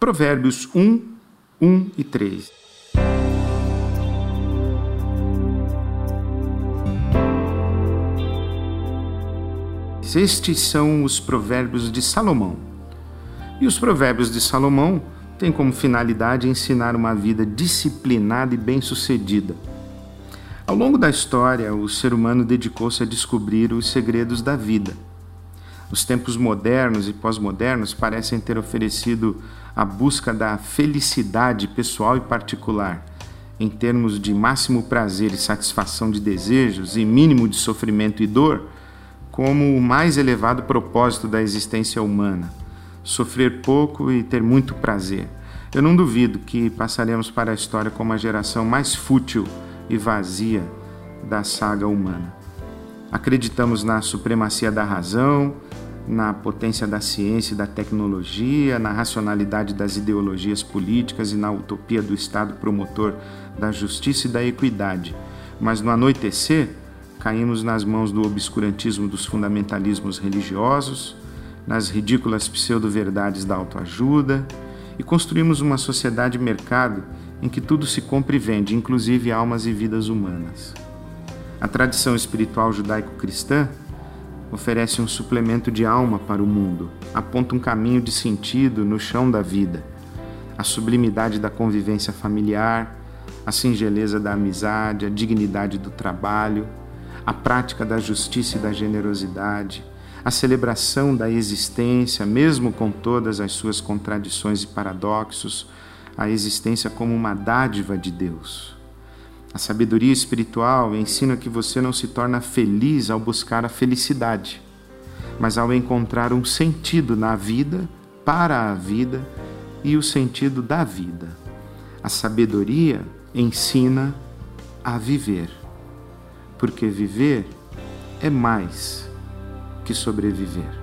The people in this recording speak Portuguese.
Provérbios 1, 1 e 3. Estes são os provérbios de Salomão. E os provérbios de Salomão têm como finalidade ensinar uma vida disciplinada e bem-sucedida. Ao longo da história, o ser humano dedicou-se a descobrir os segredos da vida. Os tempos modernos e pós-modernos parecem ter oferecido a busca da felicidade pessoal e particular, em termos de máximo prazer e satisfação de desejos e mínimo de sofrimento e dor como o mais elevado propósito da existência humana: sofrer pouco e ter muito prazer. Eu não duvido que passaremos para a história como a geração mais fútil e vazia da saga humana. Acreditamos na supremacia da razão, na potência da ciência e da tecnologia, na racionalidade das ideologias políticas e na utopia do Estado promotor da justiça e da equidade. Mas no anoitecer, caímos nas mãos do obscurantismo dos fundamentalismos religiosos, nas ridículas pseudo-verdades da autoajuda e construímos uma sociedade-mercado em que tudo se compra e vende, inclusive almas e vidas humanas. A tradição espiritual judaico-cristã oferece um suplemento de alma para o mundo, aponta um caminho de sentido no chão da vida, a sublimidade da convivência familiar, a singeleza da amizade, a dignidade do trabalho, a prática da justiça e da generosidade, a celebração da existência, mesmo com todas as suas contradições e paradoxos, a existência como uma dádiva de Deus. A sabedoria espiritual ensina que você não se torna feliz ao buscar a felicidade, mas ao encontrar um sentido na vida, para a vida e o sentido da vida. A sabedoria ensina a viver porque viver é mais que sobreviver.